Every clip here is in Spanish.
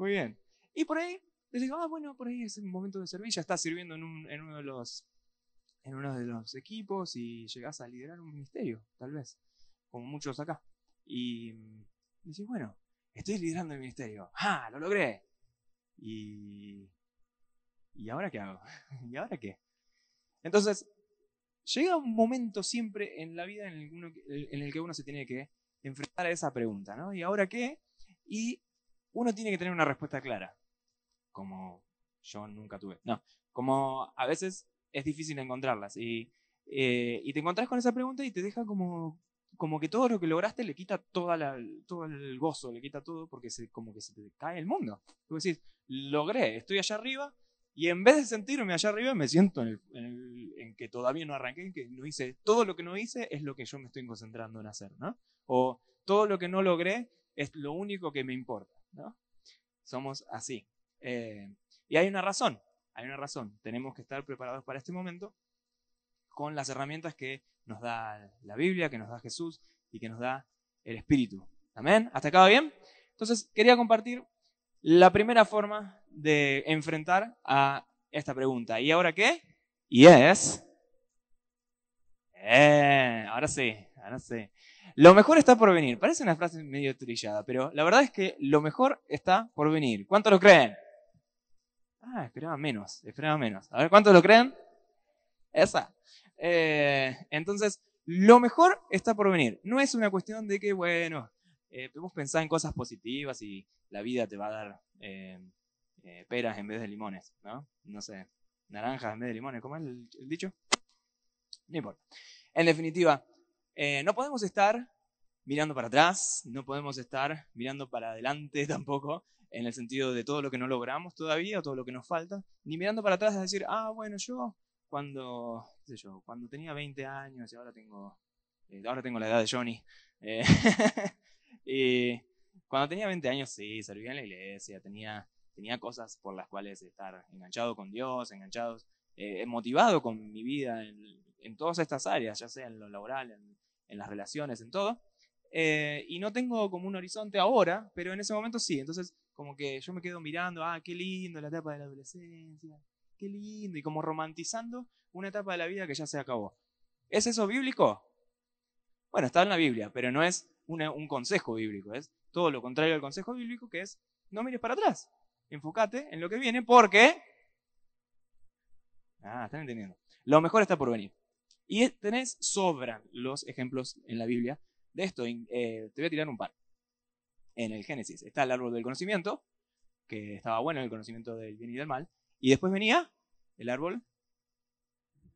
Muy bien. Y por ahí, les digo, ah, bueno, por ahí es el momento de servir, ya estás sirviendo en, uno de los en uno de los equipos y llegás a liderar un ministerio, tal vez, como muchos acá. Y decís, bueno, estoy liderando el ministerio. ¡Ah! ¡Lo logré! Y. ¿Y ahora qué hago? ¿Y ahora qué? Entonces, llega un momento siempre en la vida en el, que uno se tiene que enfrentar a esa pregunta, ¿no? ¿Y ahora qué? Y uno tiene que tener una respuesta clara, como yo nunca tuve. No, como a veces es difícil encontrarlas. Y, eh, y te encontrás con esa pregunta y te deja como, como que todo lo que lograste le quita toda la, todo el gozo, le quita todo porque se, como que se te cae el mundo. Tú decís, logré, estoy allá arriba y en vez de sentirme allá arriba me siento en, en, que todavía no arranqué, en que no hice, todo lo que no hice es lo que yo me estoy concentrando en hacer, ¿no? O todo lo que no logré es lo único que me importa, ¿no? Somos así. Eh, y hay una razón, hay una razón. Tenemos que estar preparados para este momento con las herramientas que nos da la Biblia, que nos da Jesús y que nos da el Espíritu. Amén. ¿Hasta acá bien? Entonces, quería compartir la primera forma de enfrentar a esta pregunta. ¿Y ahora qué? Y es... Eh, ahora sí, ahora sí. Lo mejor está por venir. Parece una frase medio trillada, pero la verdad es que lo mejor está por venir. ¿Cuánto lo creen? Ah, esperaba menos, esperaba menos. A ver, ¿cuántos lo creen? Esa. Eh, entonces, lo mejor está por venir. No es una cuestión de que, bueno, eh, podemos pensar en cosas positivas y la vida te va a dar eh, peras en vez de limones, ¿no? No sé, naranjas en vez de limones, ¿cómo es el, el dicho? No importa. En definitiva, no podemos estar mirando para atrás, no podemos estar mirando para adelante tampoco, en el sentido de todo lo que no logramos todavía o todo lo que nos falta, ni mirando para atrás a decir, ah, bueno, yo cuando, sé yo, cuando tenía 20 años y ahora tengo, eh, ahora tengo la edad de Johnny, eh, y cuando tenía 20 años sí, servía en la iglesia, tenía, tenía cosas por las cuales estar enganchado con Dios, enganchado, eh, motivado con mi vida en, en, todas estas áreas, ya sea en lo laboral, en, en las relaciones, en todo. y no tengo como un horizonte ahora, pero en ese momento sí. Entonces, como que yo me quedo mirando, ah, qué lindo la etapa de la adolescencia, qué lindo, y como romantizando una etapa de la vida que ya se acabó. ¿Es eso bíblico? Bueno, está en la Biblia, pero no es un consejo bíblico, es todo lo contrario al consejo bíblico, que es no mires para atrás, enfócate en lo que viene, porque... Ah, están entendiendo. Lo mejor está por venir. Y tenés, sobran los ejemplos en la Biblia de esto. Eh, te voy a tirar un par en el Génesis. Está el árbol del conocimiento, que estaba bueno el conocimiento del bien y del mal, y después venía el árbol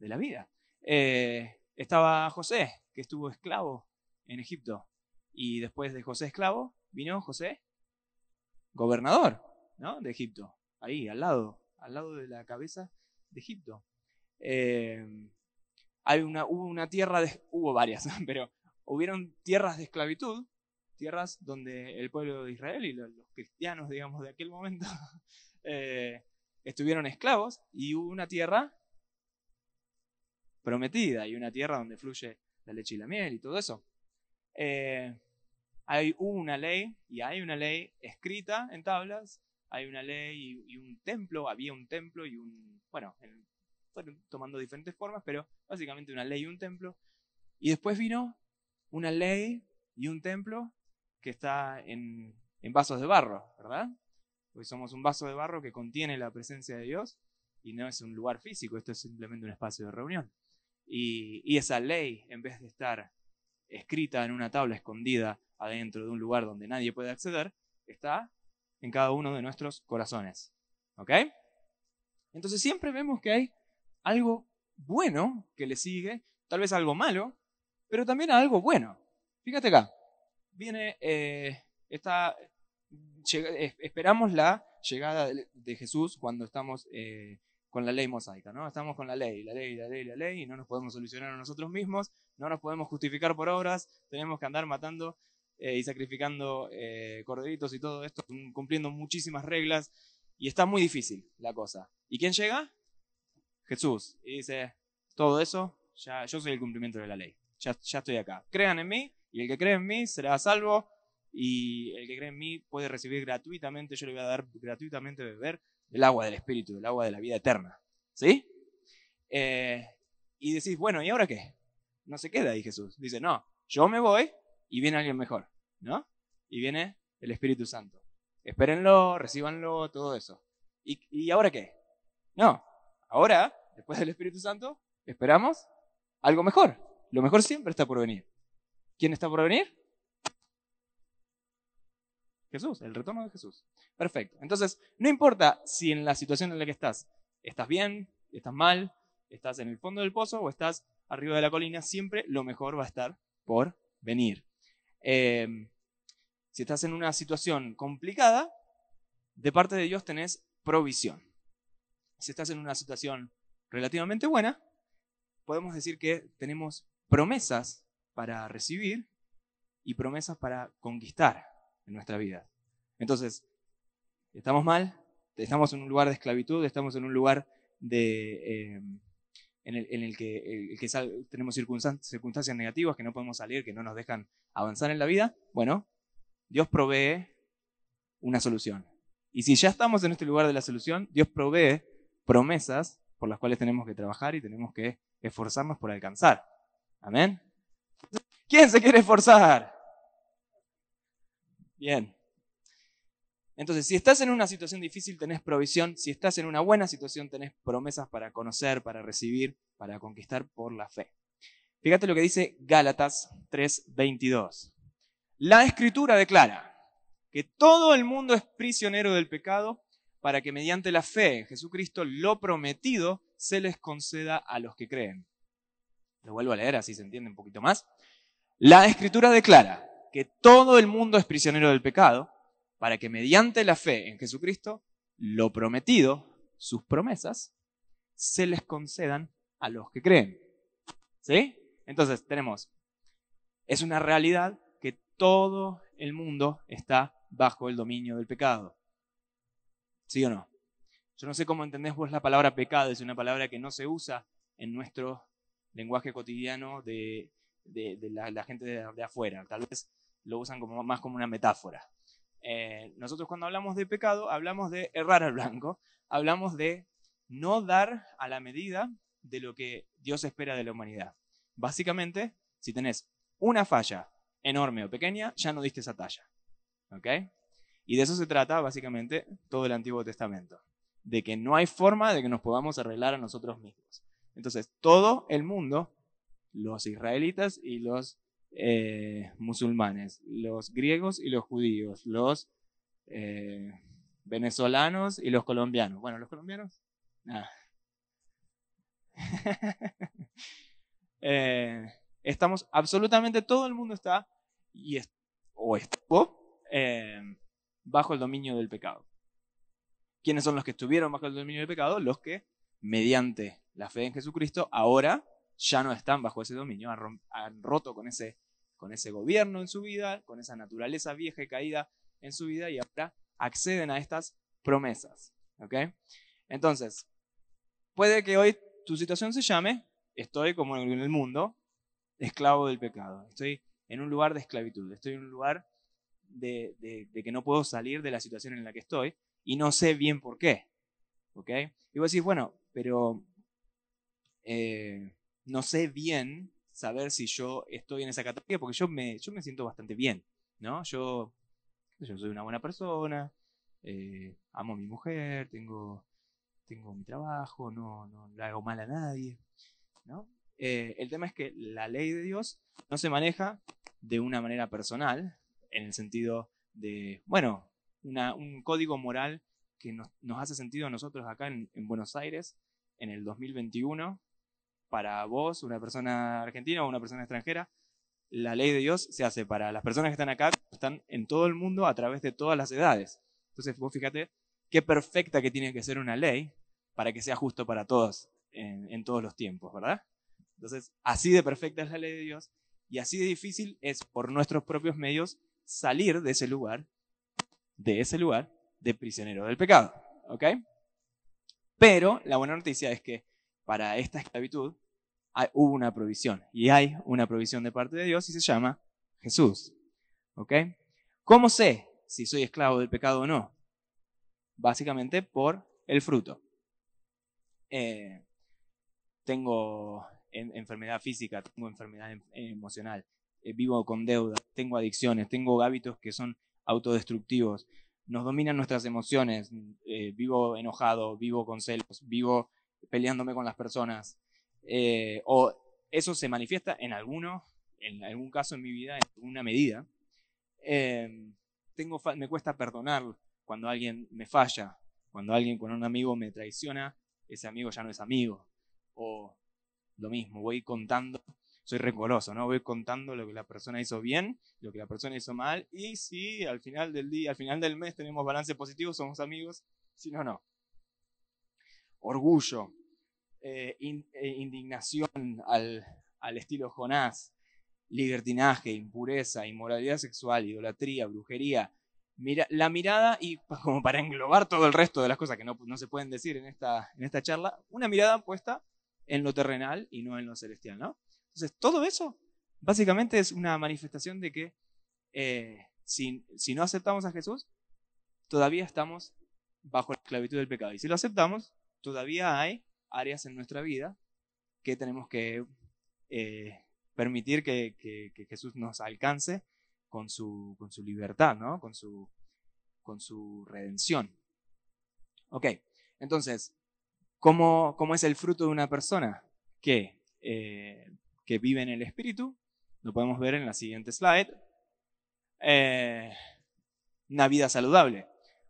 de la vida. Eh, estaba José, que estuvo esclavo en Egipto, y después de José esclavo vino José gobernador ¿no? de Egipto, ahí al lado, al lado de la cabeza de Egipto. Eh, hay una, hubo una tierra, de, hubo varias, pero hubieron tierras de esclavitud tierras donde el pueblo de Israel y los, cristianos, digamos, de aquel momento, eh, estuvieron esclavos y hubo una tierra prometida y una tierra donde fluye la leche y la miel y todo eso. Eh, hay una ley y hay una ley escrita en tablas, hay una ley y, un templo, había un templo y un, bueno, fueron tomando diferentes formas, pero básicamente una ley y un templo. Y después vino una ley y un templo que está en, vasos de barro, ¿verdad? Hoy somos un vaso de barro que contiene la presencia de Dios y no es un lugar físico, esto es simplemente un espacio de reunión. Y, esa ley, en vez de estar escrita en una tabla escondida adentro de un lugar donde nadie puede acceder, está en cada uno de nuestros corazones. ¿Ok? Entonces siempre vemos que hay algo bueno que le sigue, tal vez algo malo, pero también algo bueno. Fíjate acá viene, eh, esperamos la llegada de, Jesús cuando estamos eh, con la ley mosaica, ¿no? Estamos con la ley, la ley, la ley, la ley, y no nos podemos solucionar a nosotros mismos, no nos podemos justificar por obras, tenemos que andar matando eh, y sacrificando corderitos y todo esto, cumpliendo muchísimas reglas, y está muy difícil la cosa. ¿Y quién llega? Jesús. Y dice, todo eso, ya, yo soy el cumplimiento de la ley, ya, ya estoy acá. Crean en mí, y el que cree en mí será salvo y el que cree en mí puede recibir gratuitamente, yo le voy a dar gratuitamente beber el agua del Espíritu, el agua de la vida eterna. ¿Sí? Eh, y decís, bueno, ¿y ahora qué? No se queda ahí Jesús. Dice, no, yo me voy y viene alguien mejor, ¿no? Y viene el Espíritu Santo. Espérenlo, recíbanlo, todo eso. ¿Y, ¿Y ahora qué? No, ahora, después del Espíritu Santo, esperamos algo mejor. Lo mejor siempre está por venir. ¿Quién está por venir? Jesús, el retorno de Jesús. Perfecto. Entonces, no importa si en la situación en la que estás, estás bien, estás mal, estás en el fondo del pozo o estás arriba de la colina, siempre lo mejor va a estar por venir. Em, si estás en una situación complicada, de parte de Dios tenés provisión. Si estás en una situación relativamente buena, podemos decir que tenemos promesas para recibir y promesas para conquistar en nuestra vida. Entonces, estamos mal, estamos en un lugar de esclavitud, estamos en un lugar em, en, el, que, tenemos circunstancias negativas que no podemos salir, que no nos dejan avanzar en la vida. Bueno, Dios provee una solución. Y si ya estamos en este lugar de la solución, Dios provee promesas por las cuales tenemos que trabajar y tenemos que esforzarnos por alcanzar. Amén. ¿Quién se quiere esforzar? Bien. Entonces, si estás en una situación difícil, tenés provisión. Si estás en una buena situación, tenés promesas para conocer, para recibir, para conquistar por la fe. Fíjate lo que dice Gálatas 3:22. La escritura declara que todo el mundo es prisionero del pecado para que mediante la fe en Jesucristo lo prometido se les conceda a los que creen. Lo vuelvo a leer así se entiende un poquito más. La escritura declara que todo el mundo es prisionero del pecado, para que mediante la fe en Jesucristo, lo prometido, sus promesas, se les concedan a los que creen. ¿Sí? Entonces tenemos, es una realidad que todo el mundo está bajo el dominio del pecado. ¿Sí o no? Yo no sé cómo entendés vos la palabra pecado, es una palabra que no se usa en nuestro lenguaje cotidiano de, la, gente de, afuera. Tal vez lo usan como, más como una metáfora. Eh, nosotros cuando hablamos de pecado, hablamos de errar al blanco, hablamos de no dar a la medida de lo que Dios espera de la humanidad. Básicamente, si tenés una falla enorme o pequeña, ya no diste esa talla. ¿Ok? Y de eso se trata básicamente todo el Antiguo Testamento. De que no hay forma de que nos podamos arreglar a nosotros mismos. Entonces, todo el mundo, los israelitas y los eh, musulmanes, los griegos y los judíos, los eh, venezolanos y los colombianos. Bueno, los colombianos, eh, estamos, absolutamente todo el mundo está y o estuvo bajo el dominio del pecado. ¿Quiénes son los que estuvieron bajo el dominio del pecado? Los que, mediante la fe en Jesucristo, ahora ya no están bajo ese dominio, han, roto con ese, con ese gobierno en su vida, con esa naturaleza vieja y caída en su vida y ahora acceden a estas promesas. ¿ok? Entonces, puede que hoy tu situación se llame, estoy como en el mundo, esclavo del pecado, estoy en un lugar de esclavitud, estoy en un lugar de, que no puedo salir de la situación en la que estoy y no sé bien por qué. ¿Ok? Y vos decís, bueno, pero eh, no sé bien saber si yo estoy en esa categoría, porque yo me, yo me siento bastante bien, ¿no? Yo, yo soy una buena persona, eh, amo a mi mujer, tengo, tengo mi trabajo, no, no le hago mal a nadie, ¿no? Eh, el tema es que la ley de Dios no se maneja de una manera personal, en el sentido de, bueno, un código moral que nos, hace sentido a nosotros acá en, en Buenos Aires en el 2021 para vos, una persona argentina o una persona extranjera, la ley de Dios se hace para las personas que están acá, están en todo el mundo a través de todas las edades. Entonces, vos fíjate qué perfecta que tiene que ser una ley para que sea justo para todos en, todos los tiempos, ¿verdad? Entonces, así de perfecta es la ley de Dios y así de difícil es por nuestros propios medios salir de ese lugar, de ese lugar de prisionero del pecado, ¿ok? Pero la buena noticia es que para esta esclavitud hubo una provisión y hay una provisión de parte de Dios y se llama Jesús. ¿Ok? ¿Cómo sé si soy esclavo del pecado o no? Básicamente por el fruto. Eh, tengo enfermedad física, tengo enfermedad em, emocional, eh, vivo con deuda, tengo adicciones, tengo hábitos que son autodestructivos, nos dominan nuestras emociones, eh, vivo enojado, vivo con celos, vivo peleándome con las personas, eh, o eso se manifiesta en alguno, en algún caso en mi vida, en alguna medida. tengo, me cuesta perdonar cuando alguien me falla, cuando alguien, con un amigo me traiciona, ese amigo ya no es amigo. O lo mismo, voy contando soy rencoroso, ¿no? Voy contando lo que la persona hizo bien, lo que la persona hizo mal, y si al final del día, al final del mes tenemos balance positivo, somos amigos, si no, no. Orgullo, eh, eh, indignación al, al estilo Jonás, libertinaje, impureza, inmoralidad sexual, idolatría, brujería, Mira, la mirada, y como para englobar todo el resto de las cosas que no, no, se pueden decir en esta, en esta charla, una mirada puesta en lo terrenal y no en lo celestial, ¿no? Entonces, todo eso básicamente es una manifestación de que eh, si, no aceptamos a Jesús, todavía estamos bajo la esclavitud del pecado. Y si lo aceptamos, todavía hay áreas en nuestra vida que tenemos que eh, permitir que, Jesús nos alcance con su, con su libertad, ¿no? con, su, con su redención. Ok, entonces, ¿cómo, ¿cómo, es el fruto de una persona? Que eh, que vive en el espíritu. Lo podemos ver en la siguiente slide. Eh, una vida saludable,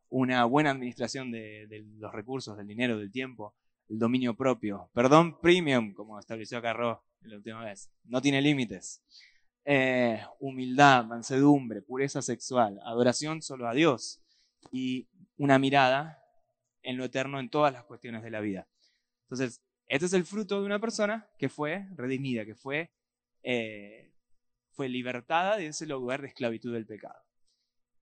una buena administración de, los recursos, del dinero, del tiempo, el dominio propio, perdón premium, como estableció Carro la última vez, no tiene límites. Eh, humildad, mansedumbre, pureza sexual, adoración solo a Dios y una mirada en lo eterno en todas las cuestiones de la vida. Entonces, este es el fruto de una persona que fue redimida, que fue, eh, fue libertada de ese lugar de esclavitud del pecado.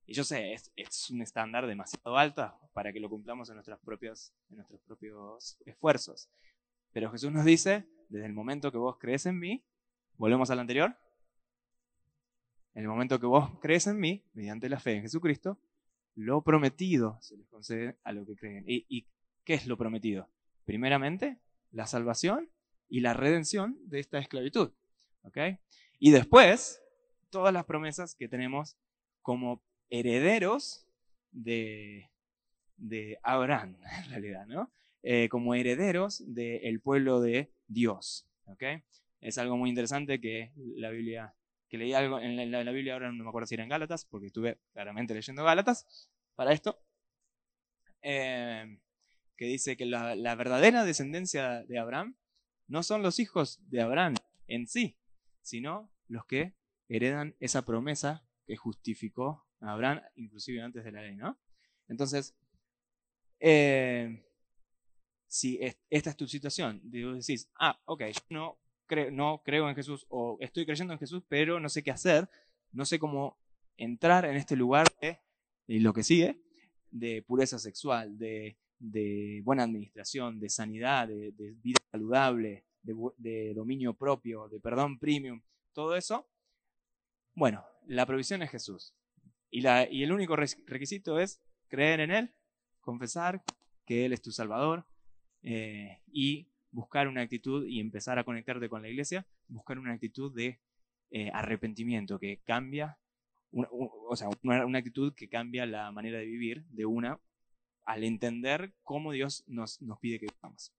Y yo sé, es, es, un estándar demasiado alto para que lo cumplamos en nuestros, propios, en nuestros propios esfuerzos. Pero Jesús nos dice, desde el momento que vos crees en mí, volvemos al anterior, en el momento que vos crees en mí, mediante la fe en Jesucristo, lo prometido se les concede a lo que creen. ¿Y, y qué es lo prometido? Primeramente, la salvación y la redención de esta esclavitud. Y después, todas las promesas que tenemos como herederos de, de Abraham, en realidad, ¿no? Eh, como herederos del pueblo de Dios. Es algo muy interesante que la Biblia, que leí algo en la, Biblia, ahora no me acuerdo si era en Gálatas, porque estuve claramente leyendo Gálatas para esto. Eh, que dice que la, verdadera descendencia de Abraham no son los hijos de Abraham en sí, sino los que heredan esa promesa que justificó a Abraham, inclusive antes de la ley, ¿no? Entonces, eh, si esta es tu situación, decís, ah, ok, no, creo, no creo en Jesús o estoy creyendo en Jesús, pero no sé qué hacer, no sé cómo entrar en este lugar de lo que sigue, de pureza sexual, de de buena administración, de sanidad, de, vida saludable, de, dominio propio, de perdón premium, todo eso, bueno, la provisión es Jesús. Y, la, y el único requisito es creer en Él, confesar que Él es tu Salvador eh, y buscar una actitud y empezar a conectarte con la iglesia, buscar una actitud de eh, arrepentimiento que cambia, o sea, una actitud que cambia la manera de vivir de una al entender cómo Dios nos, nos pide que vivamos.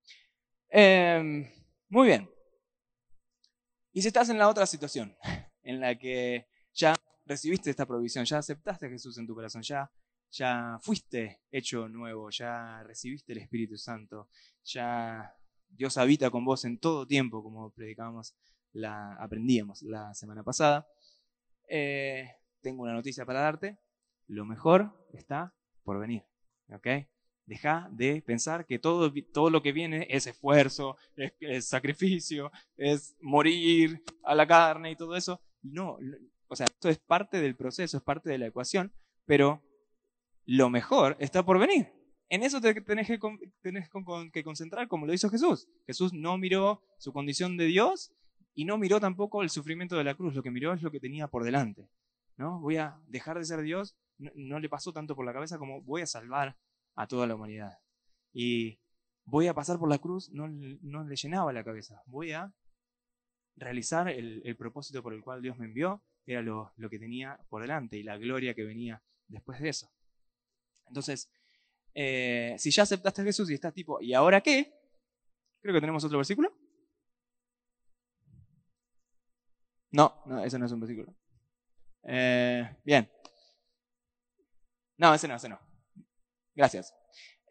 Em, muy bien. Y si estás en la otra situación, en la que ya recibiste esta provisión, ya aceptaste a Jesús en tu corazón, ya, ya fuiste hecho nuevo, ya recibiste el Espíritu Santo, ya Dios habita con vos en todo tiempo, como predicábamos, la, aprendíamos la semana pasada. Eh, tengo una noticia para darte. Lo mejor está por venir. ¿Ok? Deja de pensar que todo, todo lo que viene es esfuerzo, es, sacrificio, es morir a la carne y todo eso. No, o sea, esto es parte del proceso, es parte de la ecuación, pero lo mejor está por venir. En eso te tenés que, tenés que concentrar como lo hizo Jesús. Jesús no miró su condición de Dios y no miró tampoco el sufrimiento de la cruz. Lo que miró es lo que tenía por delante. ¿no? Voy a dejar de ser Dios. No, le pasó tanto por la cabeza como voy a salvar a toda la humanidad. Y voy a pasar por la cruz, no, no le llenaba la cabeza. Voy a realizar el, propósito por el cual Dios me envió, era lo, lo que tenía por delante y la gloria que venía después de eso. Entonces, eh, si ya aceptaste a Jesús y estás tipo, ¿y ahora qué? Creo que tenemos otro versículo. No, no, ese no es un versículo. Eh, bien. No, ese no, ese no. Gracias.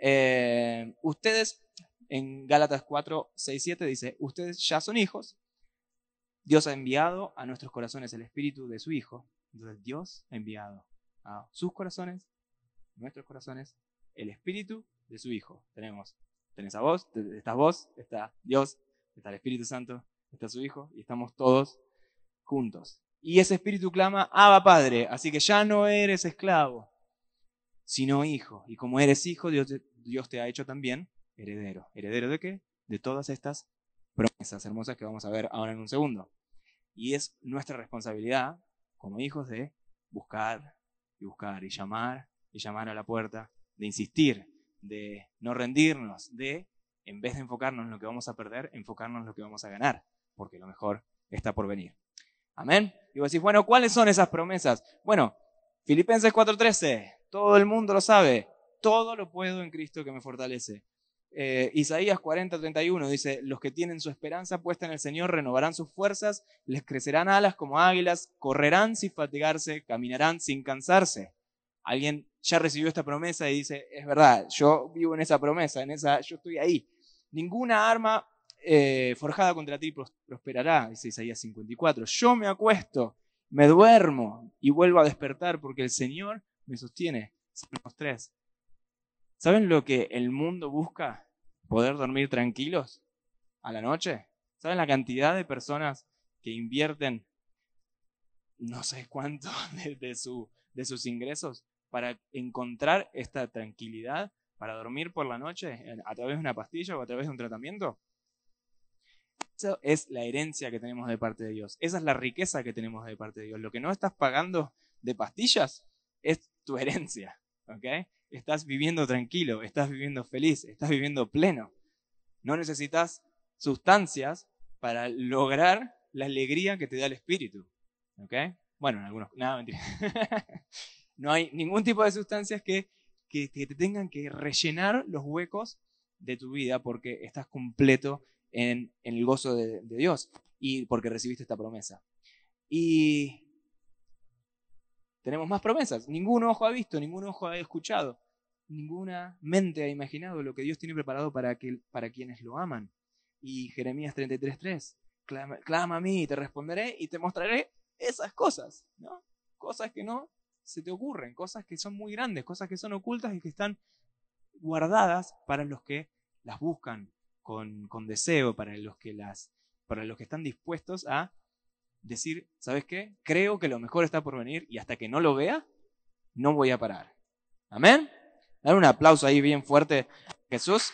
Eh, ustedes, en Gálatas 4, 6, 7 dice, ustedes ya son hijos. Dios ha enviado a nuestros corazones el espíritu de su Hijo. Entonces Dios ha enviado a sus corazones, nuestros corazones, el espíritu de su Hijo. Tenemos, tenés a vos, estás vos, está Dios, está el Espíritu Santo, está su Hijo y estamos todos juntos. Y ese espíritu clama, Abba Padre, así que ya no eres esclavo, sino hijo. Y como eres hijo, Dios te, Dios te ha hecho también heredero. ¿Heredero de qué? De todas estas promesas hermosas que vamos a ver ahora en un segundo. Y es nuestra responsabilidad como hijos de buscar y buscar y llamar y llamar a la puerta de insistir, de no rendirnos, de, en vez de enfocarnos en lo que vamos a perder, enfocarnos en lo que vamos a ganar, porque lo mejor está por venir. Amén. Y vos decís, bueno, ¿cuáles son esas promesas? Bueno, Filipenses 4:13, todo el mundo lo sabe, todo lo puedo en Cristo que me fortalece. Eh, Isaías 40:31 dice, los que tienen su esperanza puesta en el Señor renovarán sus fuerzas, les crecerán alas como águilas, correrán sin fatigarse, caminarán sin cansarse. Alguien ya recibió esta promesa y dice, es verdad, yo vivo en esa promesa, en esa, yo estoy ahí. Ninguna arma eh, forjada contra ti prosperará, dice Isaías 54. Yo me acuesto, me duermo y vuelvo a despertar porque el Señor me sostiene. Salmos 3. ¿Saben lo que el mundo busca? ¿Poder dormir tranquilos a la noche? ¿Saben la cantidad de personas que invierten no sé cuánto de, su, de sus ingresos para encontrar esta tranquilidad, para dormir por la noche a través de una pastilla o a través de un tratamiento? Esa es la herencia que tenemos de parte de Dios. Esa es la riqueza que tenemos de parte de Dios. Lo que no estás pagando de pastillas es tu herencia. ¿ok? Estás viviendo tranquilo, estás viviendo feliz, estás viviendo pleno. No necesitas sustancias para lograr la alegría que te da el espíritu. ¿ok? Bueno, en algunos. Nada, mentira. No hay ningún tipo de sustancias que, que, te tengan que rellenar los huecos de tu vida porque estás completo en, el gozo de, Dios y porque recibiste esta promesa. Y tenemos más promesas. Ningún ojo ha visto, ningún ojo ha escuchado, ninguna mente ha imaginado lo que Dios tiene preparado para, para quienes lo aman. Y Jeremías 33.3, clama, clama a mí y te responderé y te mostraré esas cosas, ¿no? Cosas que no se te ocurren, cosas que son muy grandes, cosas que son ocultas y que están guardadas para los que las buscan con, deseo, para los que las, para los que están dispuestos a decir, ¿sabes qué? Creo que lo mejor está por venir y hasta que no lo vea, no voy a parar. Amén. Dar un aplauso ahí bien fuerte, Jesús.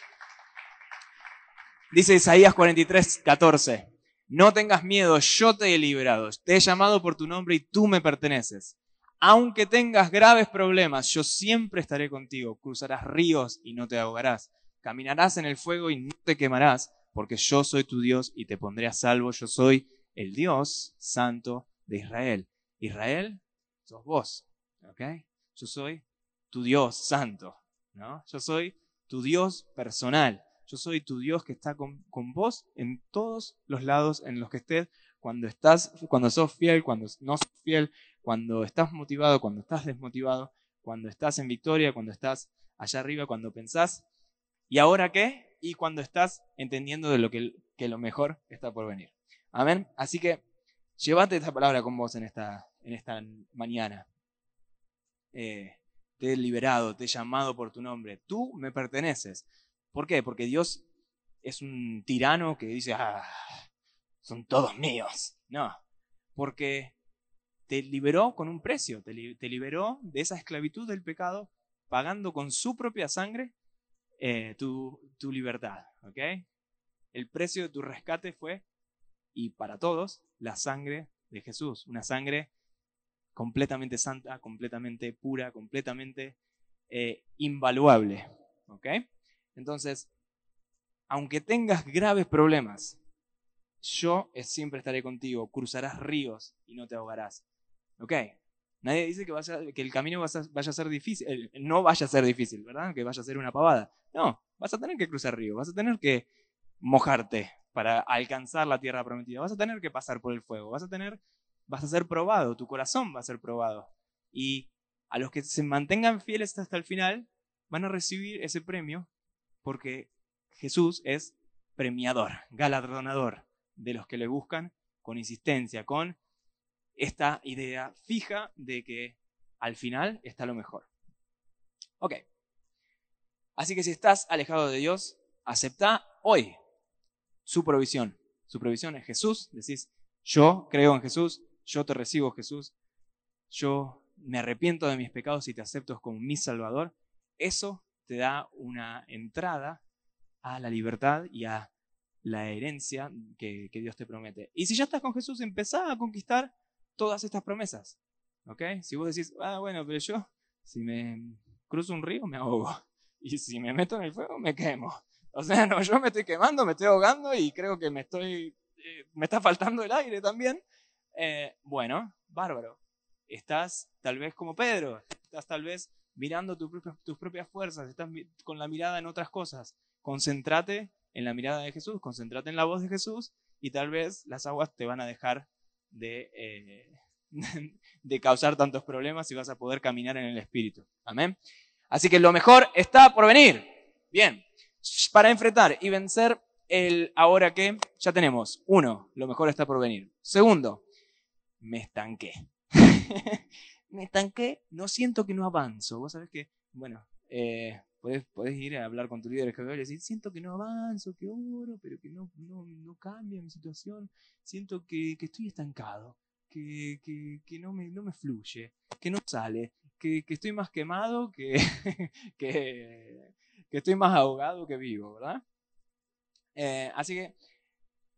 Dice Isaías 43, 14. No tengas miedo, yo te he librado, te he llamado por tu nombre y tú me perteneces. Aunque tengas graves problemas, yo siempre estaré contigo. Cruzarás ríos y no te ahogarás. Caminarás en el fuego y no te quemarás, porque yo soy tu Dios y te pondré a salvo. Yo soy el Dios santo de Israel. Israel, sos vos. ¿Ok? Yo soy tu Dios santo. ¿no? Yo soy tu Dios personal. Yo soy tu Dios que está con, vos en todos los lados en los que estés cuando estás, cuando sos fiel, cuando no sos fiel, cuando estás motivado, cuando estás desmotivado, cuando estás en victoria, cuando estás allá arriba, cuando pensás, ¿y ahora qué? Y cuando estás entendiendo de lo que, que lo mejor está por venir. Amén. Así que llévate esta palabra con vos en esta, en esta mañana. Eh, te he liberado, te he llamado por tu nombre. Tú me perteneces. ¿Por qué? Porque Dios es un tirano que dice, ah, son todos míos. No, porque te liberó con un precio, te, liberó de esa esclavitud del pecado, pagando con su propia sangre eh, tu, tu, libertad. ¿ok? El precio de tu rescate fue, y para todos, la sangre de Jesús, una sangre completamente santa, completamente pura, completamente eh, invaluable. ¿Ok? Entonces, aunque tengas graves problemas, yo siempre estaré contigo, cruzarás ríos y no te ahogarás. ¿Ok? Nadie dice que, el camino vaya a ser difícil, no vaya a ser difícil, ¿verdad? Que vaya a ser una pavada. No, vas a tener que cruzar ríos, vas a tener que mojarte para alcanzar la tierra prometida, vas a tener que pasar por el fuego, vas a tener, vas a ser probado, tu corazón va a ser probado. Y a los que se mantengan fieles hasta el final, van a recibir ese premio porque Jesús es premiador, galardonador de los que le buscan con insistencia, con esta idea fija de que al final está lo mejor. Ok. Así que si estás alejado de Dios, acepta hoy su provisión. Su provisión es Jesús. Decís, yo creo en Jesús, yo te recibo Jesús, yo me arrepiento de mis pecados y te acepto como mi Salvador. Eso te da una entrada a la libertad y a la herencia que, Dios te promete. Y si ya estás con Jesús, empezá a conquistar todas estas promesas. ¿Ok? Si vos decís, ah, bueno, pero yo, si me cruzo un río, me ahogo. Y si me meto en el fuego, me quemo. O sea, no, yo me estoy quemando, me estoy ahogando y creo que me estoy, eh, me está faltando el aire también. Eh, bueno, bárbaro. Estás tal vez como Pedro, estás tal vez mirando tus propias fuerzas, estás con la mirada en otras cosas. Concéntrate en la mirada de Jesús, concéntrate en la voz de Jesús y tal vez las aguas te van a dejar de, eh, de causar tantos problemas y vas a poder caminar en el Espíritu. Amén. Así que lo mejor está por venir. Bien, para enfrentar y vencer el ahora que ya tenemos. Uno, lo mejor está por venir. Segundo, me estanqué. me estanqué, no siento que no avanzo. Vos sabés que, bueno, eh, Puedes, ir a hablar con tu líder y decir, siento que no avanzo, que oro, pero que no, no, no cambia mi situación, siento que, que estoy estancado, que, que, que, no, me, no me fluye, que no sale, que, que estoy más quemado, que, que, estoy más ahogado que vivo, ¿verdad? Eh, así que,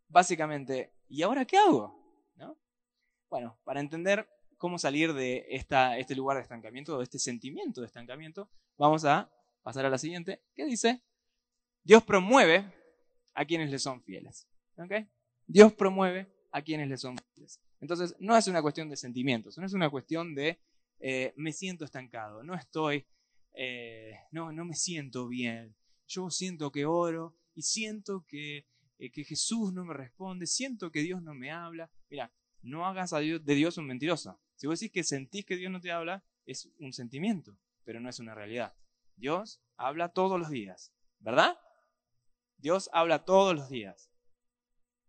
básicamente, ¿y ahora qué hago? ¿No? Bueno, para entender cómo salir de esta, este lugar de estancamiento, de este sentimiento de estancamiento, vamos a pasar a la siguiente, ¿Qué dice, Dios promueve a quienes le son fieles. Dios promueve a quienes le son fieles. Entonces, no es una cuestión de sentimientos, no es una cuestión de eh, me siento estancado, no estoy, eh, no, no me siento bien. Yo siento que oro y siento que, eh, que Jesús no me responde, siento que Dios no me habla. Mira, no hagas a de Dios un mentiroso. Si vos decís que sentís que Dios no te habla, es un sentimiento, pero no es una realidad. Dios habla todos los días, ¿verdad? Dios habla todos los días.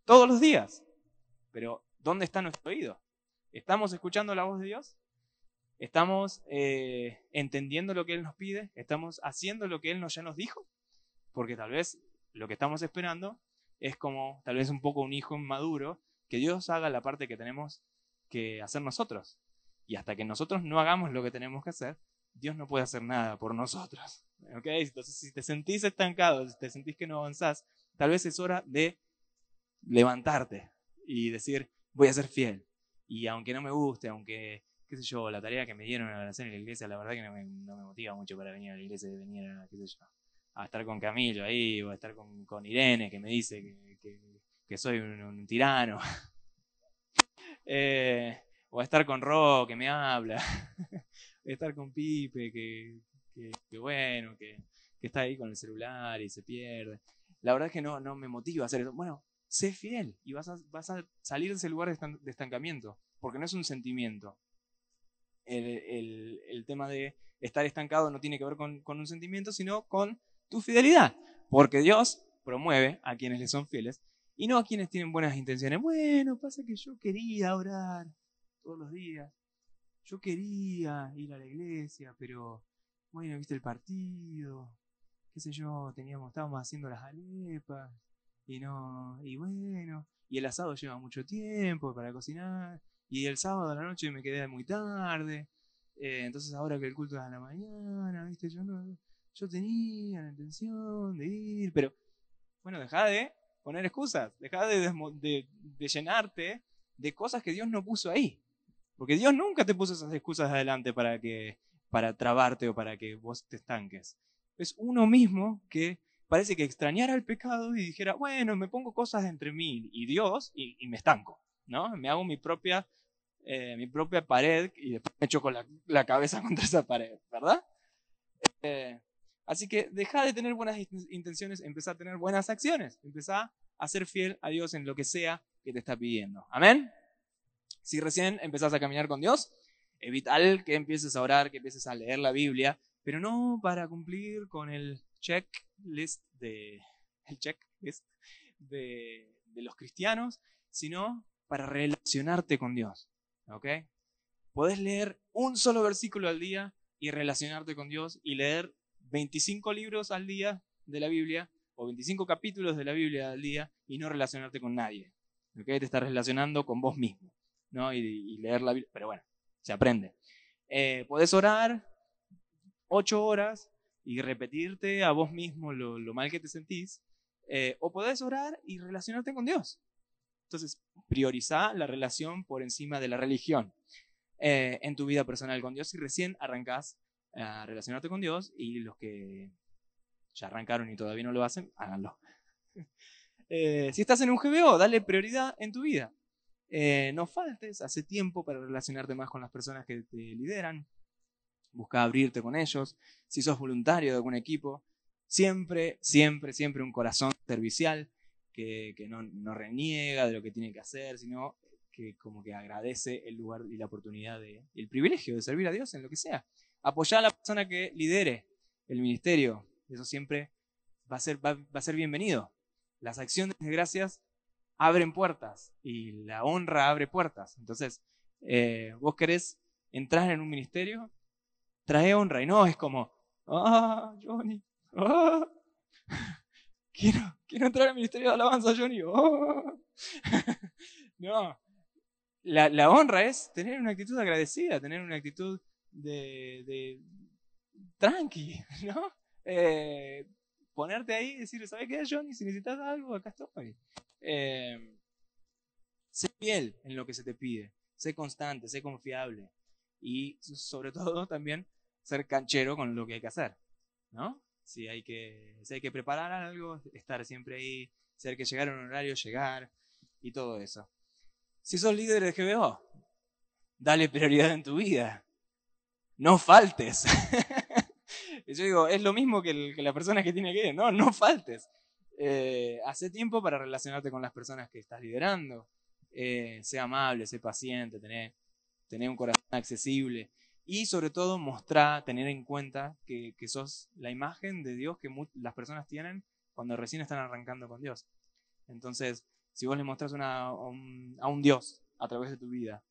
Todos los días. Pero, ¿dónde está nuestro oído? ¿Estamos escuchando la voz de Dios? ¿Estamos eh, entendiendo lo que Él nos pide? ¿Estamos haciendo lo que Él nos, ya nos dijo? Porque tal vez lo que estamos esperando es como tal vez un poco un hijo inmaduro, que Dios haga la parte que tenemos que hacer nosotros. Y hasta que nosotros no hagamos lo que tenemos que hacer, Dios no puede hacer nada por nosotros. ¿Okay? Entonces, si te sentís estancado, si te sentís que no avanzás, tal vez es hora de levantarte y decir, voy a ser fiel. Y aunque no me guste, aunque, qué sé yo, la tarea que me dieron a hacer en la iglesia, la verdad que no me, motiva mucho para venir a la iglesia, de venir a, qué sé yo, a estar con Camilo ahí, o a estar con, Irene, que me dice que, soy un, tirano. Eh, o a estar con Ro, que me habla. estar con Pipe, que, bueno, que, está ahí con el celular y se pierde. La verdad es que no, no me motiva a hacer eso. Bueno, sé fiel y vas a, vas a salir de ese lugar de estancamiento, porque no es un sentimiento. El, tema de estar estancado no tiene que ver con, con, un sentimiento, sino con tu fidelidad, porque Dios promueve a quienes le son fieles y no a quienes tienen buenas intenciones. Bueno, pasa que yo quería orar todos los días, yo quería ir a la iglesia, pero bueno, viste el partido, qué sé yo, teníamos, estábamos haciendo las alepas, y no, y bueno, y el asado lleva mucho tiempo para cocinar, y el sábado a la noche me quedé muy tarde, eh, entonces ahora que el culto es a la mañana, viste, yo no, yo tenía la intención de ir, pero bueno, deja de poner excusas, deja de, de llenarte de cosas que Dios no puso ahí. Porque Dios nunca te puso esas excusas adelante para, que, para trabarte o para que vos te estanques. Es uno mismo que parece que extrañara el pecado y dijera, bueno, me pongo cosas entre mí y Dios y, me estanco, ¿no? Me hago mi propia, eh, mi propia pared y después me echo la, la cabeza contra esa pared, ¿verdad? Eh, así que deja de tener buenas intenciones, empezá a tener buenas acciones, empezá a ser fiel a Dios en lo que sea que te está pidiendo. Amén. Si recién empezás a caminar con Dios, es vital que empieces a orar, que empieces a leer la Biblia, pero no para cumplir con el checklist de, el checklist de, de los cristianos, sino para relacionarte con Dios. ¿Ok? Podés leer un solo versículo al día y relacionarte con Dios y leer 25 libros al día de la Biblia o 25 capítulos de la Biblia al día y no relacionarte con nadie. ¿Ok? Te estás relacionando con vos mismo. ¿no? Y, leer la Biblia. Pero bueno, se aprende. Eh, podés orar ocho horas y repetirte a vos mismo lo, mal que te sentís, eh, o podés orar y relacionarte con Dios. Entonces, prioriza la relación por encima de la religión eh, en tu vida personal con Dios y recién arrancás a relacionarte con Dios y los que ya arrancaron y todavía no lo hacen, háganlo. Eh, si estás en un GBO, dale prioridad en tu vida. no faltes, hace tiempo para relacionarte más con las personas que te lideran, busca abrirte con ellos. Si sos voluntario de algún equipo, siempre, siempre, siempre un corazón servicial que, no, reniega de lo que tiene que hacer, sino que como que agradece el lugar y la oportunidad de, y el privilegio de servir a Dios en lo que sea. Apoyar a la persona que lidere el ministerio, eso siempre va a ser, va, a ser bienvenido. Las acciones de gracias abren puertas y la honra abre puertas. Entonces, eh, vos querés entrar en un ministerio, trae honra. Y no es como, ah, Johnny, ah, quiero, quiero entrar al ministerio de alabanza, Johnny. Ah". no, la, la, honra es tener una actitud agradecida, tener una actitud de, de tranqui, ¿no? Eh, ponerte ahí y decir, ¿sabes qué, Johnny? Si necesitas algo, acá estoy. Eh, sé fiel en lo que se te pide, sé constante, sé confiable y sobre todo también ser canchero con lo que hay que hacer, ¿no? Si hay que, si hay que preparar algo, estar siempre ahí, si hay que llegar a un horario, llegar y todo eso. Si sos líder de GBO, dale prioridad en tu vida. No faltes. Yo digo, es lo mismo que, la persona que tiene que ir, no, no faltes. Eh, hace tiempo para relacionarte con las personas que estás liderando. Eh, sea amable, sé paciente, tener tener un corazón accesible y sobre todo mostrar, tener en cuenta que, sos la imagen de Dios que las personas tienen cuando recién están arrancando con Dios. Entonces, si vos le mostrás a, un, Dios a través de tu vida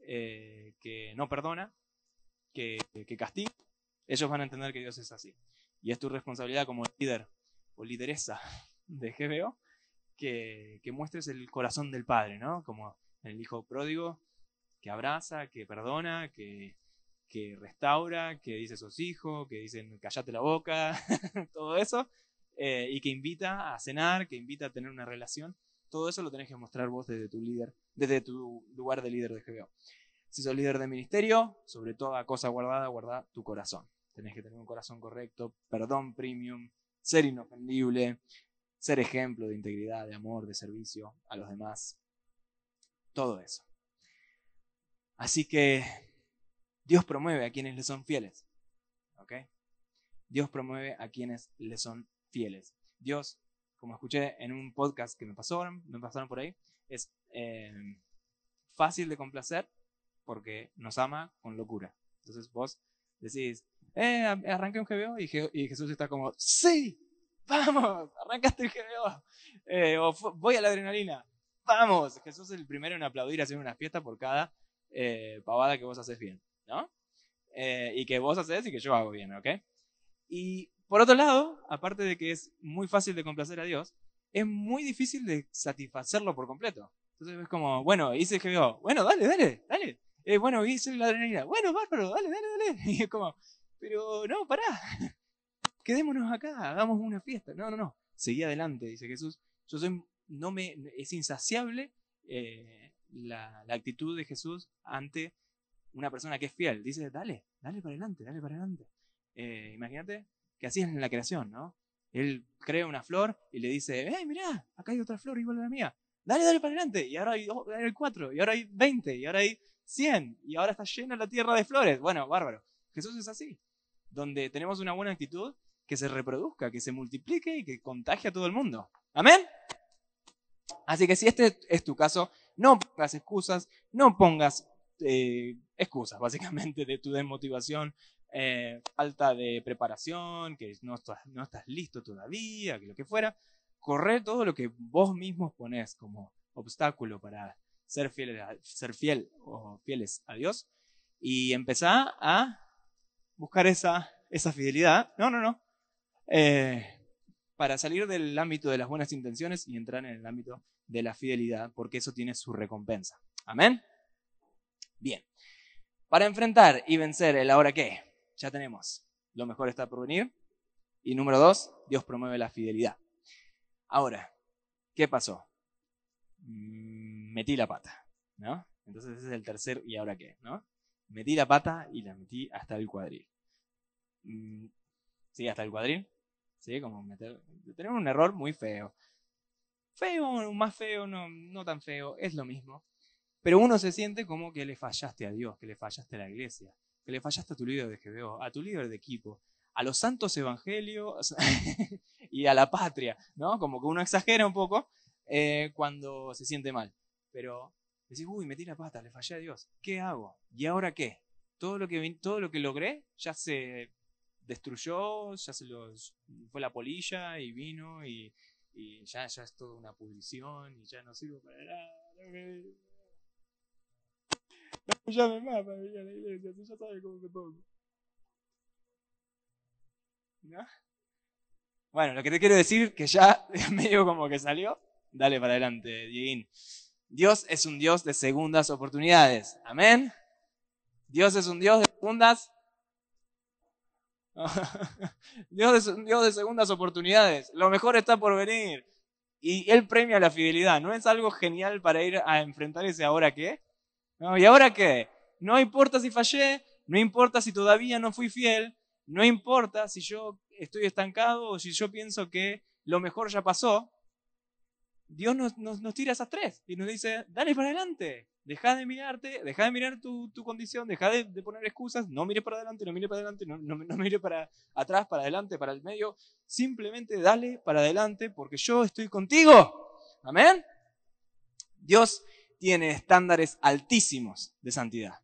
eh, que no perdona, que, que castiga, ellos van a entender que Dios es así. Y es tu responsabilidad como líder o lideresa de GBO que, que muestres el corazón del Padre, ¿no? Como el hijo pródigo que abraza, que perdona, que, que restaura, que dice sos hijo, que dicen callate la boca, todo eso, eh, y que invita a cenar, que invita a tener una relación. Todo eso lo tenés que mostrar vos desde tu líder, desde tu lugar de líder de GBO. Si sos líder de ministerio, sobre toda cosa guardada, guarda tu corazón. Tenés que tener un corazón correcto, perdón premium, ser inofendible, ser ejemplo de integridad, de amor, de servicio a los demás. Todo eso. Así que Dios promueve a quienes le son fieles. ¿Ok? Dios promueve a quienes le son fieles. Dios, como escuché en un podcast que me pasaron, me pasaron por ahí, es eh, fácil de complacer porque nos ama con locura. Entonces vos decís, eh, arranqué un GBO y, Jesús está como, sí, vamos, arrancaste el GBO. Eh, o voy a la adrenalina, vamos. Jesús es el primero en aplaudir, hacer una fiesta por cada eh, pavada que vos haces bien, ¿no? Eh, y que vos haces y que yo hago bien, ¿ok? Y por otro lado, aparte de que es muy fácil de complacer a Dios, es muy difícil de satisfacerlo por completo. Entonces es como, bueno, hice el GBO, bueno, dale, dale, dale. Eh, bueno, hice la adrenalina, bueno, bárbaro, dale, dale, dale. Y es como, pero no, pará, quedémonos acá, hagamos una fiesta. No, no, no, seguí adelante, dice Jesús. Yo soy, no me, es insaciable eh, la, actitud de Jesús ante una persona que es fiel. Dice, dale, dale para adelante, dale para adelante. Eh, imagínate que así es en la creación, ¿no? Él crea una flor y le dice, hey, mirá, acá hay otra flor igual a la mía. Dale, dale para adelante. Y ahora hay cuatro, y ahora hay veinte, y ahora hay cien, y ahora está llena la tierra de flores. Bueno, bárbaro. Jesús es así, donde tenemos una buena actitud que se reproduzca, que se multiplique y que contagie a todo el mundo. Amén. Así que si este es tu caso, no pongas excusas, no pongas eh, excusas, básicamente, de tu desmotivación, eh, falta de preparación, que no estás, no estás listo todavía, que lo que fuera. Corre todo lo que vos mismos pones como obstáculo para ser, fiel, ser fiel o fieles a Dios y empezá a buscar esa, esa fidelidad. No, no, no. Eh, para salir del ámbito de las buenas intenciones y entrar en el ámbito de la fidelidad, porque eso tiene su recompensa. Amén. Bien. Para enfrentar y vencer el ahora qué, ya tenemos. Lo mejor está por venir. Y número dos, Dios promueve la fidelidad. Ahora, ¿qué pasó? Mm, metí la pata, ¿no? Entonces ese es el tercer y ahora qué, ¿no? Metí la pata y la metí hasta el cuadril. Mm, ¿Sí? Hasta el cuadril. ¿Sí? Como meter... Tenemos un error muy feo. Feo, más feo, no, no tan feo, es lo mismo. Pero uno se siente como que le fallaste a Dios, que le fallaste a la iglesia, que le fallaste a tu líder de GBO, a tu líder de equipo, a los santos evangelios y a la patria, ¿no? Como que uno exagera un poco eh, cuando se siente mal. Pero decís, uy, metí la pata, le fallé a Dios. ¿Qué hago? ¿Y ahora qué? Todo lo que, todo lo que logré ya se destruyó, ya se lo, fue la polilla y vino y, ya, ya es toda una pudrición y ya no sirvo para nada. No me llame más para venir la iglesia, si ya sabe cómo me pongo. ¿No? Bueno, lo que te quiero decir, que ya medio como que salió, dale para adelante, Dieguín. Dios es un Dios de segundas oportunidades. Amén. Dios es un Dios de segundas. Dios es un Dios de segundas oportunidades. Lo mejor está por venir. Y Él premia la fidelidad. ¿No es algo genial para ir a enfrentar ese ahora qué? No, ¿Y ahora qué? No importa si fallé, no importa si todavía no fui fiel, no importa si yo estoy estancado o si yo pienso que lo mejor ya pasó, Dios nos, nos, tira esas tres y nos dice, dale para adelante, deja de mirarte, deja de mirar tu, condición, deja de, poner excusas, no mire para adelante, no mire para adelante, no, no, no, mire para atrás, para adelante, para el medio, simplemente dale para adelante porque yo estoy contigo. Amén. Dios tiene estándares altísimos de santidad.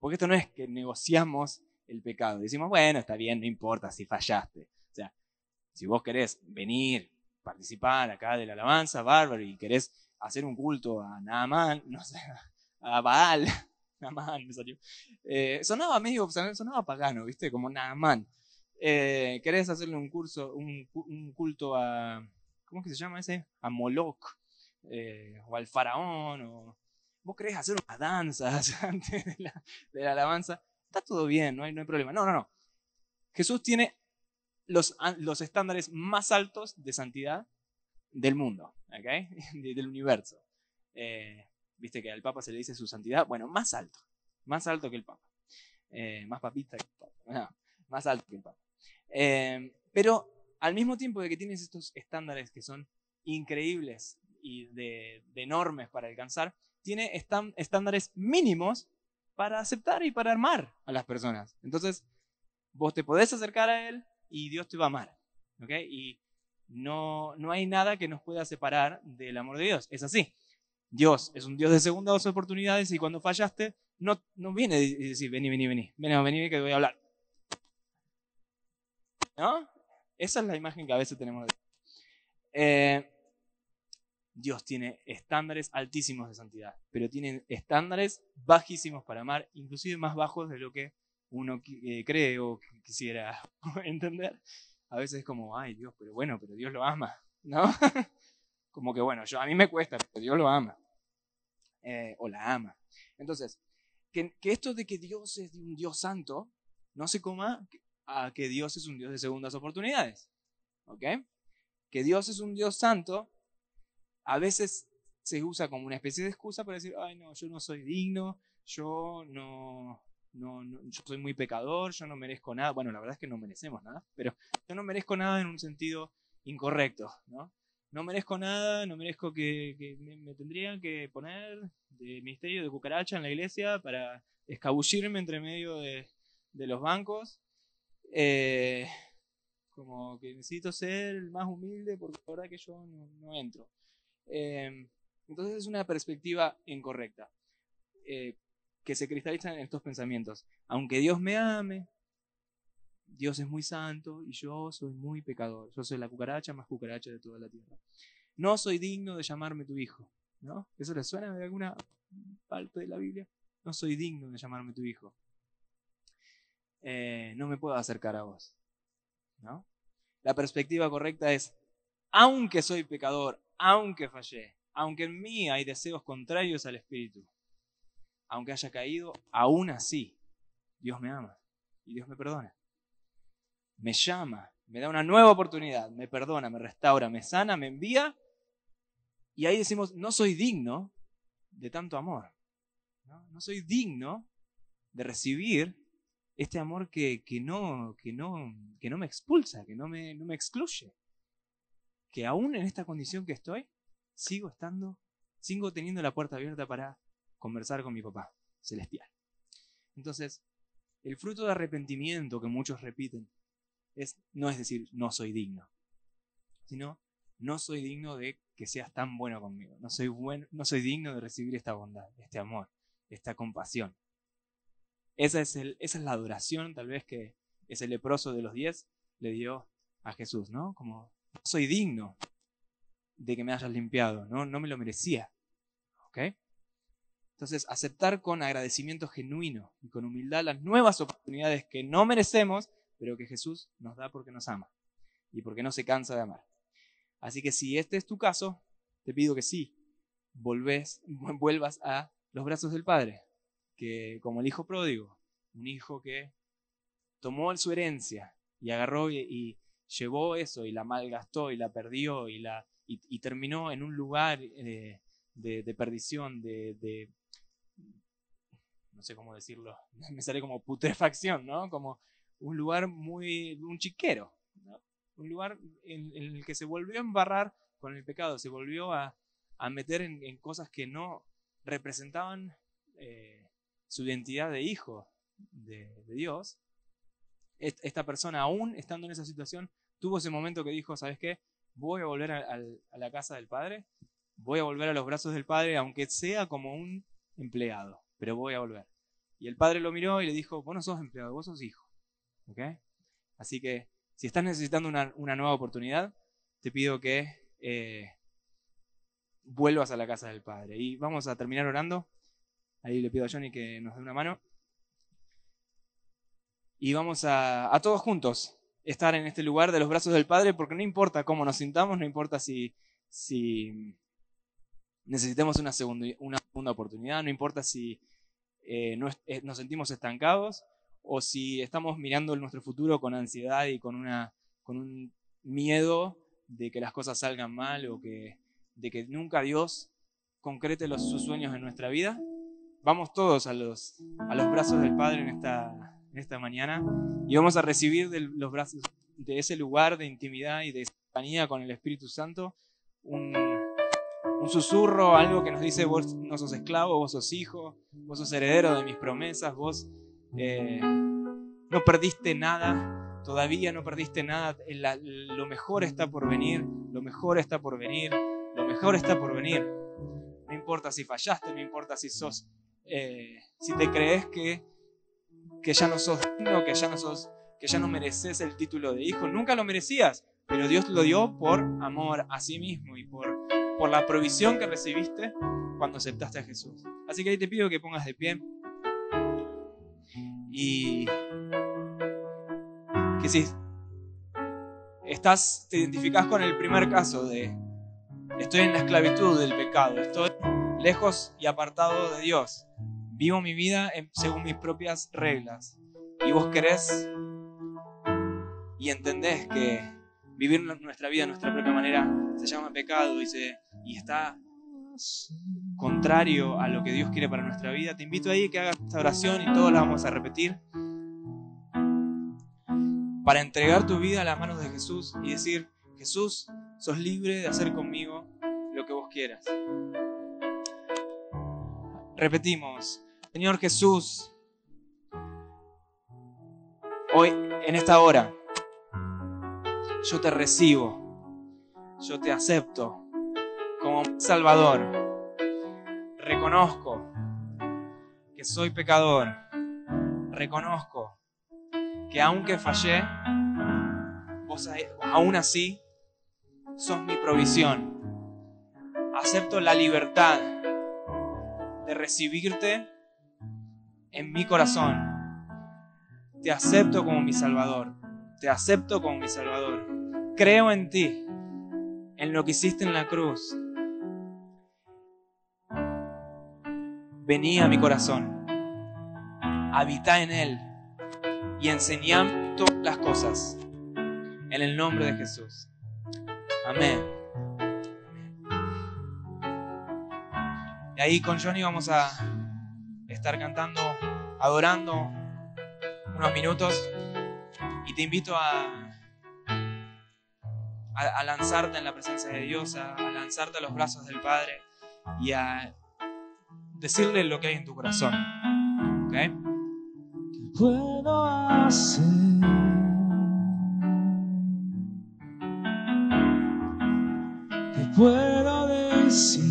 Porque esto no es que negociamos el pecado. Decimos, bueno, está bien, no importa si fallaste. O sea, si vos querés venir participar acá de la alabanza, bárbaro, y querés hacer un culto a Naaman, no sé, a Baal, Naaman me salió. Eh, sonaba medio, sonaba pagano, ¿viste? Como Naaman. Eh, querés hacerle un curso, un, culto a, ¿cómo es que se llama ese? A Moloch, eh, o al faraón, o vos querés hacer unas danzas antes de la, de la alabanza, está todo bien, no hay, no hay problema. No, no, no. Jesús tiene los, los estándares más altos de santidad del mundo, ¿okay? del universo. Eh, Viste que al Papa se le dice su santidad, bueno, más alto, más alto que el Papa, eh, más papista que el Papa, más alto que el Papa. Eh, pero al mismo tiempo de que tienes estos estándares que son increíbles y de, enormes para alcanzar, tiene estándares mínimos para aceptar y para armar a las personas. Entonces, vos te podés acercar a Él, y Dios te va a amar. ¿ok? Y no, no hay nada que nos pueda separar del amor de Dios. Es así. Dios es un Dios de segundas oportunidades y cuando fallaste, no, no viene y decir, vení, vení, vení, vení, vení, que te voy a hablar. ¿No? Esa es la imagen que a veces tenemos de eh, Dios tiene estándares altísimos de santidad, pero tiene estándares bajísimos para amar, inclusive más bajos de lo que uno eh, cree o quisiera entender, a veces es como, ay Dios, pero bueno, pero Dios lo ama, ¿no? como que bueno, yo, a mí me cuesta, pero Dios lo ama, eh, o la ama. Entonces, que, esto de que Dios es un Dios santo, no se coma a que Dios es un Dios de segundas oportunidades, ¿ok? Que Dios es un Dios santo, a veces se usa como una especie de excusa para decir, ay no, yo no soy digno, yo no, no, yo soy muy pecador, yo no merezco nada. Bueno, la verdad es que no merecemos nada, pero yo no merezco nada en un sentido incorrecto, ¿no? No merezco nada, no merezco que, me, tendrían que poner de misterio de cucaracha en la iglesia para escabullirme entre medio de, los bancos. Eh, como que necesito ser más humilde porque la verdad que yo no, entro. Eh, entonces es una perspectiva incorrecta. Eh, que se cristalizan en estos pensamientos. Aunque Dios me ame, Dios es muy santo y yo soy muy pecador. Yo soy la cucaracha más cucaracha de toda la tierra. No soy digno de llamarme tu hijo. ¿No? ¿Eso le suena de alguna parte de la Biblia? No soy digno de llamarme tu hijo. Eh, no me puedo acercar a vos. ¿No? La perspectiva correcta es, aunque soy pecador, aunque fallé, aunque en mí hay deseos contrarios al Espíritu, aunque haya caído, aún así, Dios me ama y Dios me perdona. Me llama, me da una nueva oportunidad, me perdona, me restaura, me sana, me envía. Y ahí decimos, no soy digno de tanto amor. No, soy digno de recibir este amor que, no, que, no, que no me expulsa, que no me, no me excluye. Que aún en esta condición que estoy, sigo estando, sigo teniendo la puerta abierta para conversar con mi papá celestial. Entonces, el fruto de arrepentimiento que muchos repiten es, no es decir, no soy digno, sino, no soy digno de que seas tan bueno conmigo, no soy, bueno, no soy digno de recibir esta bondad, este amor, esta compasión. Esa es, el, esa es la adoración tal vez que ese leproso de los diez le dio a Jesús, ¿no? Como, soy digno de que me hayas limpiado, no, no me lo merecía. ¿Ok? Entonces, aceptar con agradecimiento genuino y con humildad las nuevas oportunidades que no merecemos, pero que Jesús nos da porque nos ama y porque no se cansa de amar. Así que si este es tu caso, te pido que sí, volves, vuelvas a los brazos del Padre, que como el hijo pródigo, un hijo que tomó su herencia y agarró y, llevó eso y la malgastó y la perdió y, la, y, terminó en un lugar eh, de, perdición, de, no sé cómo decirlo, me sale como putrefacción, ¿no? Como un lugar muy, un chiquero, un lugar en, el que se volvió a embarrar con el pecado, se volvió a, meter en, cosas que no representaban eh, su identidad de hijo de, Dios. Esta persona, aún estando en esa situación, tuvo ese momento que dijo, ¿sabes qué? Voy a volver a la casa del Padre, voy a volver a los brazos del Padre, aunque sea como un empleado pero voy a volver. Y el padre lo miró y le dijo, vos no sos empleado, vos sos hijo. Así que si estás necesitando una, nueva oportunidad, te pido que eh, vuelvas a la casa del Padre. Y vamos a terminar orando. Ahí le pido a Johnny que nos dé una mano. Y vamos a, todos juntos estar en este lugar de los brazos del Padre, porque no importa cómo nos sintamos, no importa si, si necesitemos una segunda, una segunda oportunidad, no importa si eh, eh, nos sentimos estancados o si estamos mirando nuestro futuro con ansiedad y con, un miedo de que las cosas salgan mal o que, de que nunca Dios concrete los, sus sueños en nuestra vida. Vamos todos a los, brazos del Padre en esta, esta mañana y vamos a recibir de los brazos de ese lugar de intimidad y de cercanía con el Espíritu Santo un, un susurro, algo que nos dice, vos no sos esclavo, vos sos hijo, vos sos heredero de mis promesas, vos eh, no perdiste nada, todavía no perdiste nada, lo mejor está por venir, lo mejor está por venir, lo mejor está por venir. No importa si fallaste, no importa si sos, eh, si te crees que, que ya no sos digno, que ya no sos, que ya no mereces el título de hijo, nunca lo merecías, pero Dios lo dio por amor a sí mismo y por por la provisión que recibiste cuando aceptaste a Jesús. Así que ahí te pido que pongas de pie y que si estás, te identificas con el primer caso de estoy en la esclavitud del pecado, estoy lejos y apartado de Dios, vivo mi vida según mis propias reglas y vos querés y entendés que vivir nuestra vida de nuestra propia manera se llama pecado y, y está contrario a lo que Dios quiere para nuestra vida, te invito ahí que hagas esta oración y todos la vamos a repetir. Para entregar tu vida a las manos de Jesús y decir, Jesús, sos libre de hacer conmigo lo que vos quieras. Repetimos, Señor Jesús, hoy, en esta hora, yo te recibo, yo te acepto como Salvador. Reconozco que soy pecador. Reconozco que aunque fallé, aún así sos mi provisión. Acepto la libertad de recibirte en mi corazón. Te acepto como mi Salvador. Te acepto como mi Salvador. Creo en ti, en lo que hiciste en la cruz. Vení a mi corazón. Habita en él y enseñame todas las cosas. En el nombre de Jesús. Amén. Y ahí con Johnny vamos a estar cantando, adorando unos minutos. Y te invito a, a, lanzarte en la presencia de Dios, a, lanzarte a los brazos del Padre y a decirle lo que hay en tu corazón. ¿Ok? ¿Qué puedo hacer? ¿Qué puedo decir?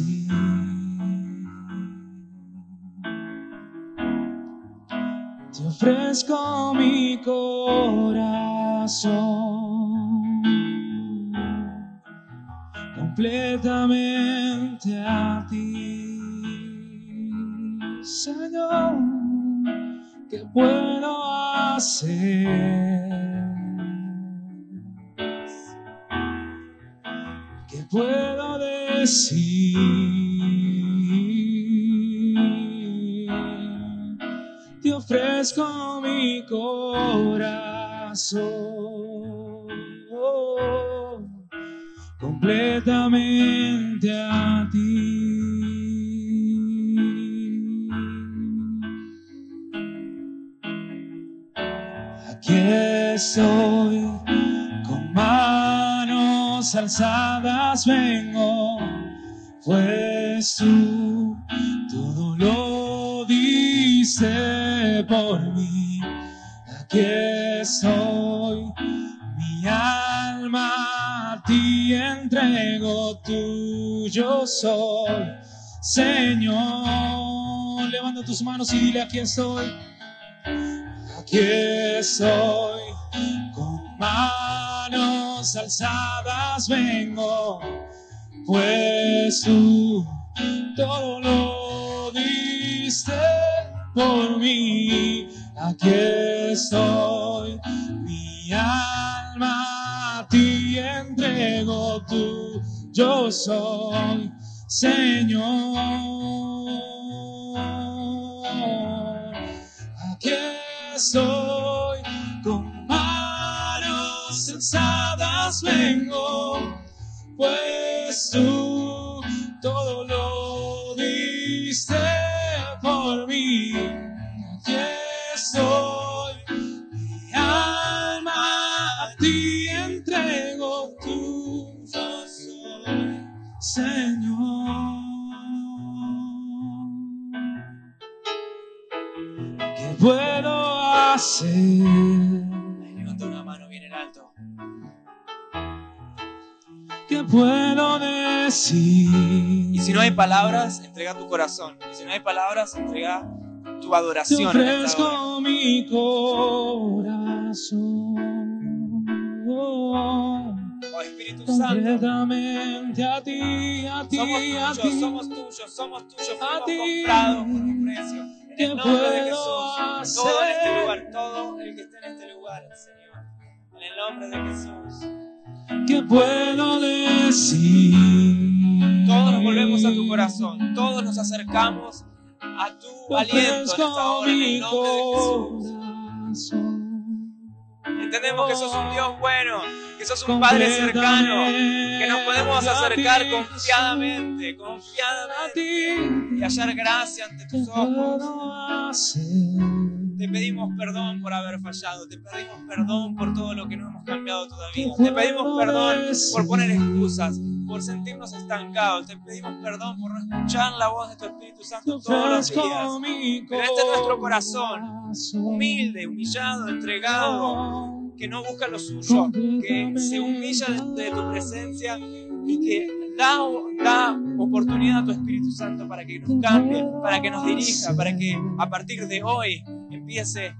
Ofrezco mi corazón completamente a ti. Señor, ¿qué puedo hacer? Vengo, pues tú todo lo diste por mí. Aquí estoy, mi alma a ti entrego, tuyo soy, Señor. Levanta tus manos y dile aquí estoy. Aquí estoy, con alzadas vengo, pues tú todo lo diste por mí. Aquí estoy, mi alma a ti entrego, tú yo soy, Señor. Vengo, pues tú todo lo diste por mí. Aquí estoy, mi alma a ti entrego, yo soy, Señor. ¿Qué puedo hacer? Puedo decir? Y si no hay palabras, entrega tu corazón. Y si no hay palabras, entrega tu Te adoración. hora. ofrezco mi corazón Oh Espíritu Santo, completamente a ti, a ti, somos a tuyos, ti. somos tuyos, somos tuyos, A fuimos comprados por un precio. En ¿Qué el nombre de Jesús, todo en este lugar, todo el que esté en este lugar, Señor. En el nombre de Jesús. ¿Qué puedo decir? Todos nos volvemos a tu corazón, todos nos acercamos a tu aliento en esta hora, en el nombre de Jesús. Entendemos que sos un Dios bueno, que sos un Padre cercano, que nos podemos acercar confiadamente, confiadamente ti. y hallar gracia ante ¿Qué tus ojos. Te pedimos perdón por haber fallado, te pedimos perdón por todo lo que no hemos cambiado todavía. Te pedimos perdón por poner excusas, por sentirnos estancados. Te pedimos perdón por no escuchar la voz de tu Espíritu Santo todos los días. Pero este es nuestro corazón. Humilde, humillado, entregado, que no busca lo suyo, que se humilla de tu presencia y que da, da oportunidad a tu Espíritu Santo para que nos cambie, para que nos dirija, para que a partir de hoy empiece,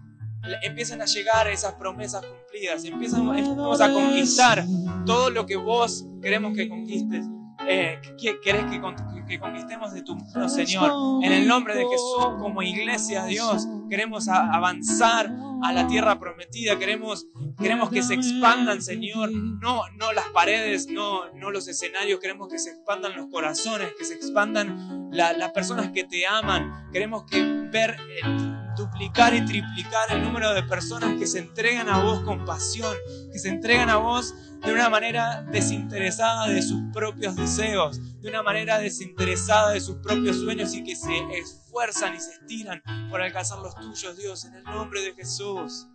empiecen a llegar esas promesas cumplidas, empiezan, a conquistar todo lo que vos queremos que conquistes, eh, que querés que, con- que conquistemos de tu mano, Señor. En el nombre de Jesús, como iglesia, Dios, queremos avanzar a la tierra prometida, queremos, queremos que se expandan, Señor, no, no las paredes, no, no los escenarios, queremos que se expandan los corazones, que se expandan la- las personas que te aman, queremos que ver eh, duplicar y triplicar el número de personas que se entregan a vos con pasión, que se entregan a vos de una manera desinteresada de sus propios deseos, de una manera desinteresada de sus propios sueños y que se esfuerzan y se estiran por alcanzar los tuyos, Dios, en el nombre de Jesús.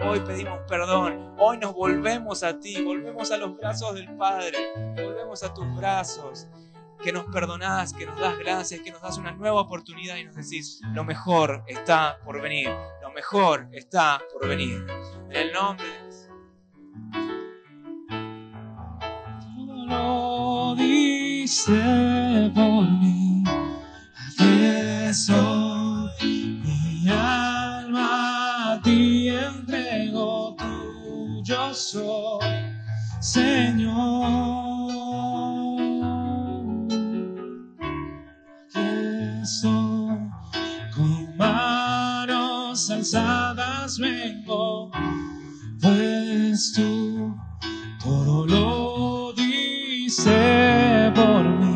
Hoy pedimos perdón, hoy nos volvemos a ti, volvemos a los brazos del Padre, volvemos a tus brazos, que nos perdonás, que nos das gracias, que nos das una nueva oportunidad y nos decís, lo mejor está por venir, lo mejor está por venir. En el nombre. Todo lo diste por mí. Estoy, mi alma a ti entrego, tuyo soy, Señor. Vengo, pues tú todo lo dice por mí.